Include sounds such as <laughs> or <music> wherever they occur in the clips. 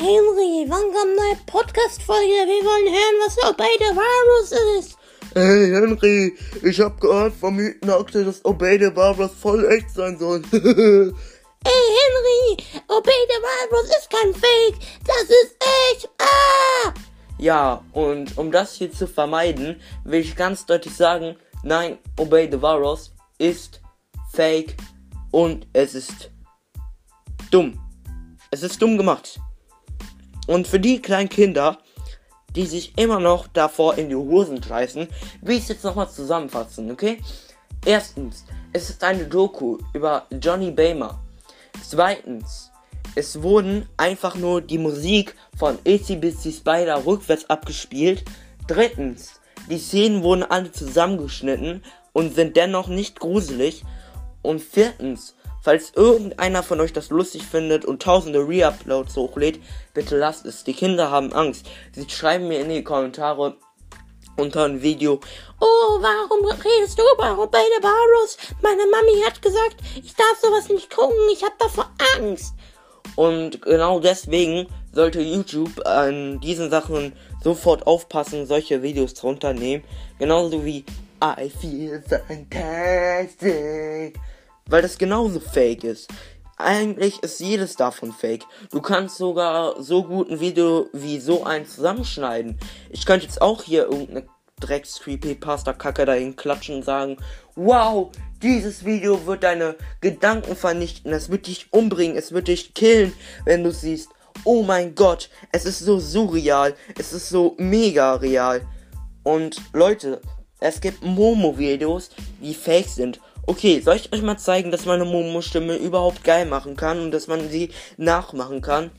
Henry, wann kommt eine neue Podcast-Folge? Wir wollen hören, was Obey the Virus ist. Hey Henry, ich hab gehört vom Mythenakte, dass Obey the Virus voll echt sein soll. <laughs> Ey Henry, Obey the Virus ist kein Fake, das ist echt. Ah! Ja, und um das hier zu vermeiden, will ich ganz deutlich sagen, nein, Obey the Virus ist fake und es ist dumm. Es ist dumm gemacht. Und für die kleinen Kinder, die sich immer noch davor in die Hosen scheißen, will ich es jetzt nochmal zusammenfassen, okay? Erstens, es ist eine Doku über Johnny Bamer. Zweitens, es wurden einfach nur die Musik von Bitsy Spider rückwärts abgespielt. Drittens, die Szenen wurden alle zusammengeschnitten und sind dennoch nicht gruselig. Und viertens, falls irgendeiner von euch das lustig findet und tausende Reuploads hochlädt, bitte lasst es. Die Kinder haben Angst. Sie schreiben mir in die Kommentare unter ein Video. Oh, warum redest du über Obey the Virus? Meine Mami hat gesagt, ich darf sowas nicht gucken, ich hab davor Angst. Und genau deswegen sollte YouTube an diesen Sachen sofort aufpassen, solche Videos zu runternehmen. Genauso wie I feel fantastic. Weil das genauso fake ist. Eigentlich ist jedes davon fake. Du kannst sogar so gut ein Video wie so eins zusammenschneiden. Ich könnte jetzt auch hier irgendeine drecks creepypasta kacke dahin klatschen und sagen, wow, dieses Video wird deine Gedanken vernichten, es wird dich umbringen, es wird dich killen, wenn du siehst. Oh mein Gott, es ist so surreal, es ist so mega real. Und Leute, es gibt Momo-Videos, die fake sind. Okay, soll ich euch mal zeigen, dass meine Momo-Stimme überhaupt geil machen kann und dass man sie nachmachen kann?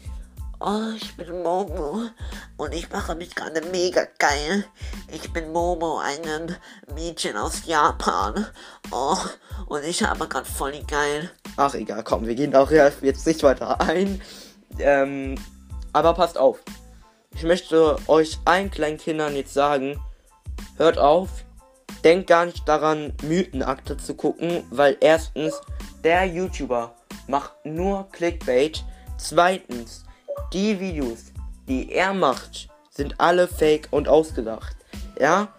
Oh, ich bin Momo und ich mache mich gerade mega geil. Ich bin Momo, ein Mädchen aus Japan. Oh, und ich habe gerade voll die geil. Ach egal, komm, wir gehen auch jetzt nicht weiter ein. Ähm, aber passt auf. Ich möchte euch allen kleinen Kindern jetzt sagen, hört auf, denkt gar nicht daran, Mythenakte zu gucken, weil erstens, der YouTuber macht nur Clickbait. Zweitens, die Videos, die er macht, sind alle fake und ausgedacht. Ja?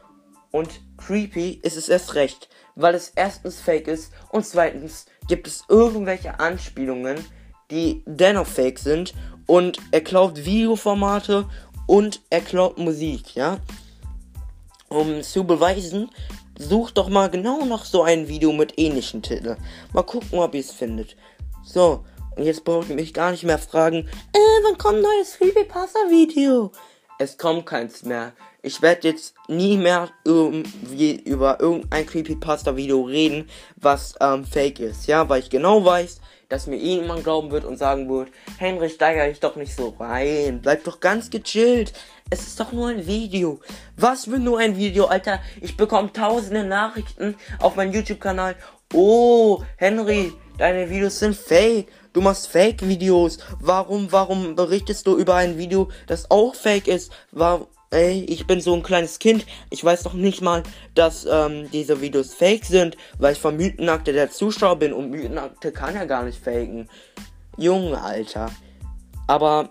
Und creepy ist es erst recht, weil es erstens fake ist und zweitens gibt es irgendwelche Anspielungen, die dennoch fake sind und er klaut Videoformate und er klaut Musik, ja? Um zu beweisen, sucht doch mal genau nach so ein Video mit ähnlichen Titeln. Mal gucken, ob ihr es findet. So, und jetzt braucht ihr mich gar nicht mehr fragen, äh, wann kommt ein neues Creepypasta-Video? Es kommt keins mehr. Ich werde jetzt nie mehr irgendwie über irgendein Creepypasta-Video reden, was ähm, fake ist, ja, weil ich genau weiß, dass mir jemand glauben wird und sagen wird, Henry, steiger dich doch nicht so rein, bleib doch ganz gechillt. Es ist doch nur ein Video. Was für nur ein Video, Alter? Ich bekomme tausende Nachrichten auf meinem YouTube-Kanal. Oh, Henry, deine Videos sind fake. Du machst Fake-Videos. Warum, warum berichtest du über ein Video, das auch fake ist? Warum? Ey, ich bin so ein kleines Kind. Ich weiß doch nicht mal, dass ähm, diese Videos fake sind, weil ich vom Mythenakte der Zuschauer bin und Mythenakte kann ja gar nicht faken. Junge, Alter. Aber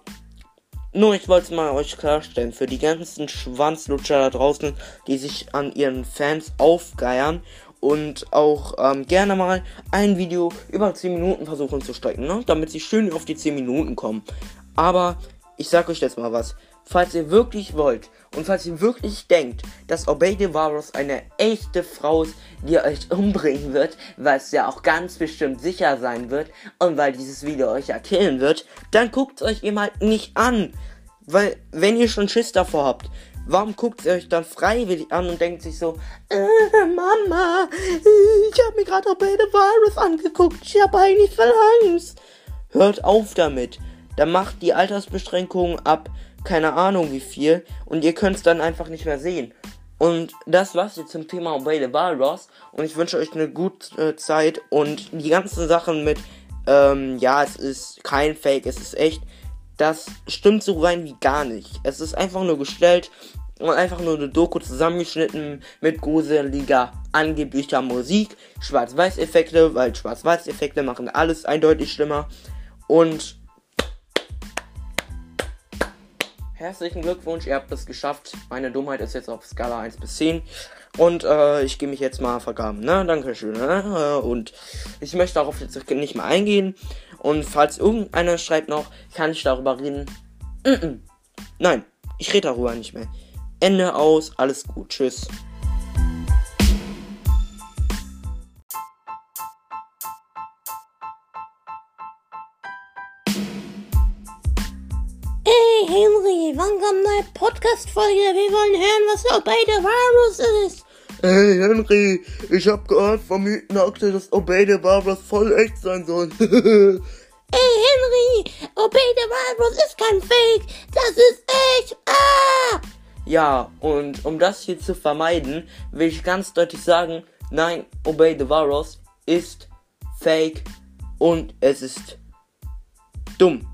nur, ich wollte es mal euch klarstellen, für die ganzen Schwanzlutscher da draußen, die sich an ihren Fans aufgeiern und auch ähm, gerne mal ein Video über 10 Minuten versuchen zu strecken, ne? damit sie schön auf die 10 Minuten kommen. Aber ich sag euch jetzt mal was. Falls ihr wirklich wollt und falls ihr wirklich denkt, dass Obey the Virus eine echte Frau ist, die euch <laughs> umbringen wird, weil es ja auch ganz bestimmt sicher sein wird und weil dieses Video euch ja killen wird, dann guckt es euch halt nicht an. Weil, wenn ihr schon Schiss davor habt, Warum guckt ihr euch dann freiwillig an und denkt sich so, äh, Mama, ich habe mir gerade Obey the Virus angeguckt, ich habe eigentlich voll Angst. Hört auf damit. Dann macht die Altersbeschränkung ab, keine Ahnung wie viel, und ihr könnt es dann einfach nicht mehr sehen. Und das war's jetzt zum Thema Obey the Virus. Und ich wünsche euch eine gute äh, Zeit und die ganzen Sachen mit, ähm, ja, es ist kein Fake, es ist echt das stimmt so rein wie gar nicht. Es ist einfach nur gestellt und einfach nur eine Doku zusammengeschnitten mit gruseliger, angeblicher Musik, Schwarz-Weiß-Effekte, weil Schwarz-Weiß-Effekte machen alles eindeutig schlimmer. Und Herzlichen Glückwunsch, ihr habt es geschafft. Meine Dummheit ist jetzt auf Skala 1 bis 10. Und äh, ich gehe mich jetzt mal vergaben. Ne? Dankeschön. Ne? Und ich möchte darauf jetzt nicht mehr eingehen. Und falls irgendeiner schreibt noch, kann ich darüber reden. Nein, ich rede darüber nicht mehr. Ende aus, alles gut. Tschüss. Henry, wann kommt eine Podcast-Folge? Wir wollen hören, was Obey the Virus ist. Hey Henry, ich hab gehört vom Mythenakte, dass Obey the Virus voll echt sein soll. <laughs> Ey, Henry, Obey the Virus ist kein Fake. Das ist echt. Ah! Ja, und um das hier zu vermeiden, will ich ganz deutlich sagen, nein, Obey the Virus ist fake und es ist dumm.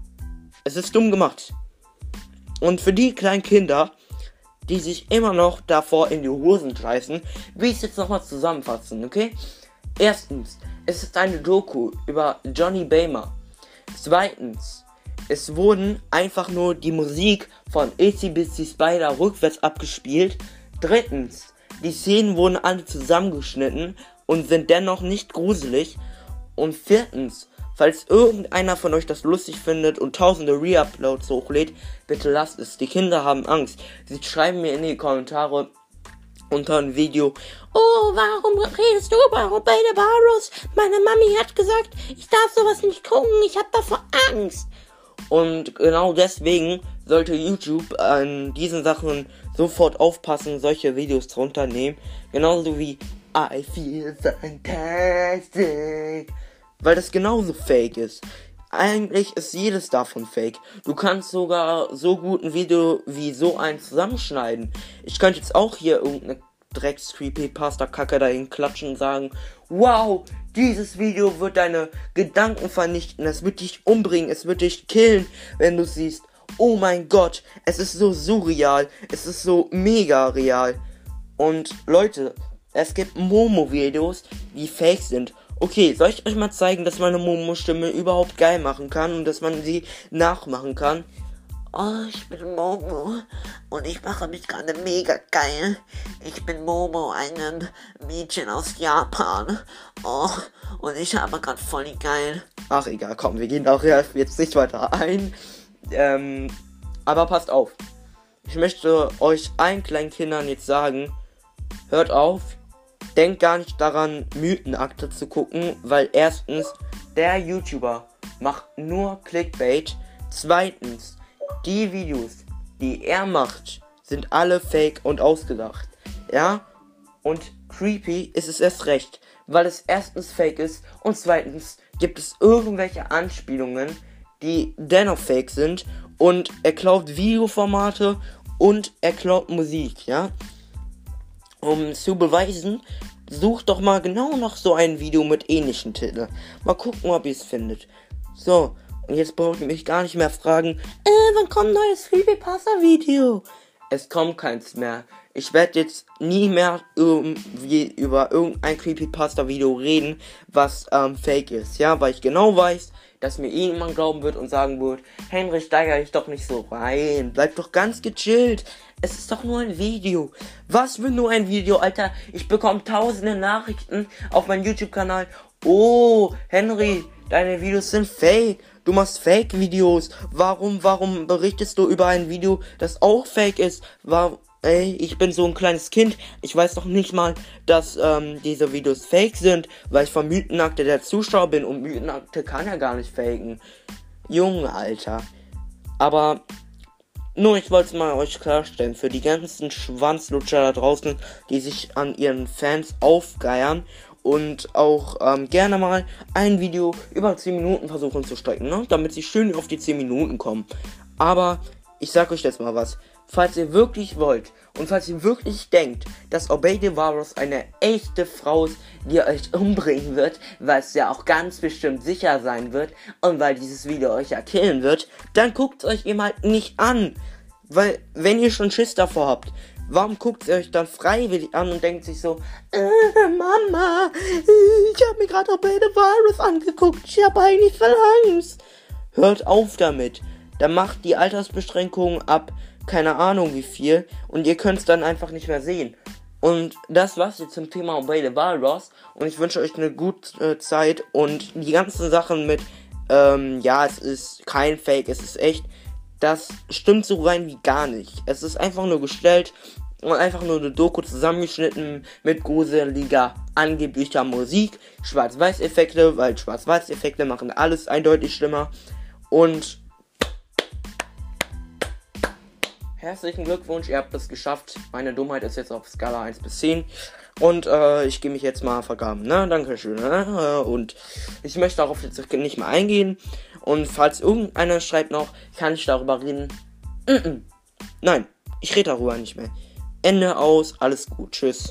Es ist dumm gemacht. Und für die kleinen Kinder, die sich immer noch davor in die Hosen scheißen, will ich es jetzt nochmal zusammenfassen, okay? Erstens, es ist eine Doku über Johnny Bamer. Zweitens, es wurden einfach nur die Musik von Bitsy Spider rückwärts abgespielt. Drittens, die Szenen wurden alle zusammengeschnitten und sind dennoch nicht gruselig. Und viertens, falls irgendeiner von euch das lustig findet und tausende Reuploads hochlädt, bitte lasst es. Die Kinder haben Angst. Sie schreiben mir in die Kommentare unter ein Video. Oh, warum redest du über Obey the Virus? Meine Mami hat gesagt, ich darf sowas nicht gucken. Ich hab davor Angst. Und genau deswegen sollte YouTube an diesen Sachen sofort aufpassen, solche Videos drunter nehmen. Genauso wie I feel fantastic. Weil das genauso fake ist. Eigentlich ist jedes davon fake. Du kannst sogar so gut ein Video wie so eins zusammenschneiden. Ich könnte jetzt auch hier irgendeine drecks creepypasta kacke dahin klatschen und sagen, wow, dieses Video wird deine Gedanken vernichten, es wird dich umbringen, es wird dich killen, wenn du siehst. Oh mein Gott, es ist so surreal, es ist so mega real. Und Leute, es gibt Momo-Videos, die fake sind. Okay, soll ich euch mal zeigen, dass meine Momo-Stimme überhaupt geil machen kann und dass man sie nachmachen kann? Oh, ich bin Momo und ich mache mich gerade mega geil. Ich bin Momo, ein Mädchen aus Japan. Oh, und ich habe gerade voll geil. Ach egal, komm, wir gehen auch jetzt nicht weiter ein. Ähm, aber passt auf. Ich möchte euch allen kleinen Kindern jetzt sagen, hört auf, denkt gar nicht daran, Mythenakte zu gucken, weil erstens, der YouTuber macht nur Clickbait. Zweitens, die Videos, die er macht, sind alle fake und ausgedacht. Ja? Und creepy ist es erst recht, weil es erstens fake ist und zweitens gibt es irgendwelche Anspielungen, die dennoch fake sind und er klaut Videoformate und er klaut Musik, ja? Um zu beweisen, sucht doch mal genau noch so ein Video mit ähnlichen Titeln. Mal gucken, ob ihr es findet. So, und jetzt braucht ihr mich gar nicht mehr fragen, äh, wann kommt ein neues Creepypasta-Video? Es kommt keins mehr. Ich werde jetzt nie mehr irgendwie über irgendein Creepypasta-Video reden, was ähm, fake ist. Ja, weil ich genau weiß, dass mir irgendjemand glauben wird und sagen wird, Henry, steiger dich doch nicht so rein. Bleib doch ganz gechillt. Es ist doch nur ein Video. Was für nur ein Video, Alter? Ich bekomme tausende Nachrichten auf meinem YouTube-Kanal. Oh, Henry, deine Videos sind fake. Du machst Fake-Videos. Warum, warum berichtest du über ein Video, das auch fake ist? Warum? Ey, ich bin so ein kleines Kind. Ich weiß doch nicht mal, dass ähm, diese Videos fake sind, weil ich vom Mythenakte der Zuschauer bin und Mythenakte kann ja gar nicht faken. Junge, Alter. Aber nur, ich wollte es mal euch klarstellen. Für die ganzen Schwanzlutscher da draußen, die sich an ihren Fans aufgeiern und auch ähm, gerne mal ein Video über 10 Minuten versuchen zu strecken, ne? damit sie schön auf die 10 Minuten kommen. Aber ich sag euch jetzt mal was. Falls ihr wirklich wollt und falls ihr wirklich denkt, dass Obey the Virus eine echte Frau ist, die euch <laughs> umbringen wird, weil es ja auch ganz bestimmt sicher sein wird und weil dieses Video euch ja killen wird, dann guckt es euch eben halt nicht an. Weil, wenn ihr schon Schiss davor habt, warum guckt ihr euch dann freiwillig an und denkt sich so, äh, Mama, ich habe mir gerade Obey the Virus angeguckt, ich habe eigentlich voll Angst. Hört auf damit. Dann macht die Altersbeschränkung ab keine Ahnung wie viel und ihr könnt es dann einfach nicht mehr sehen. Und das war's jetzt zum Thema Obey the Walrus und ich wünsche euch eine gute äh, Zeit und die ganzen Sachen mit, ähm, ja, es ist kein Fake, es ist echt, das stimmt so rein wie gar nicht. Es ist einfach nur gestellt und einfach nur eine Doku zusammengeschnitten mit gruseliger, angeblicher Musik, Schwarz-Weiß-Effekte, weil Schwarz-Weiß-Effekte machen alles eindeutig schlimmer und herzlichen Glückwunsch, ihr habt es geschafft. Meine Dummheit ist jetzt auf Skala 1 bis 10. Und äh, ich gehe mich jetzt mal vergaben, ne? Dankeschön. Ne? Und ich möchte darauf jetzt nicht mehr eingehen. Und falls irgendeiner schreibt noch, kann ich darüber reden. Nein, ich rede darüber nicht mehr. Ende aus, alles gut, tschüss.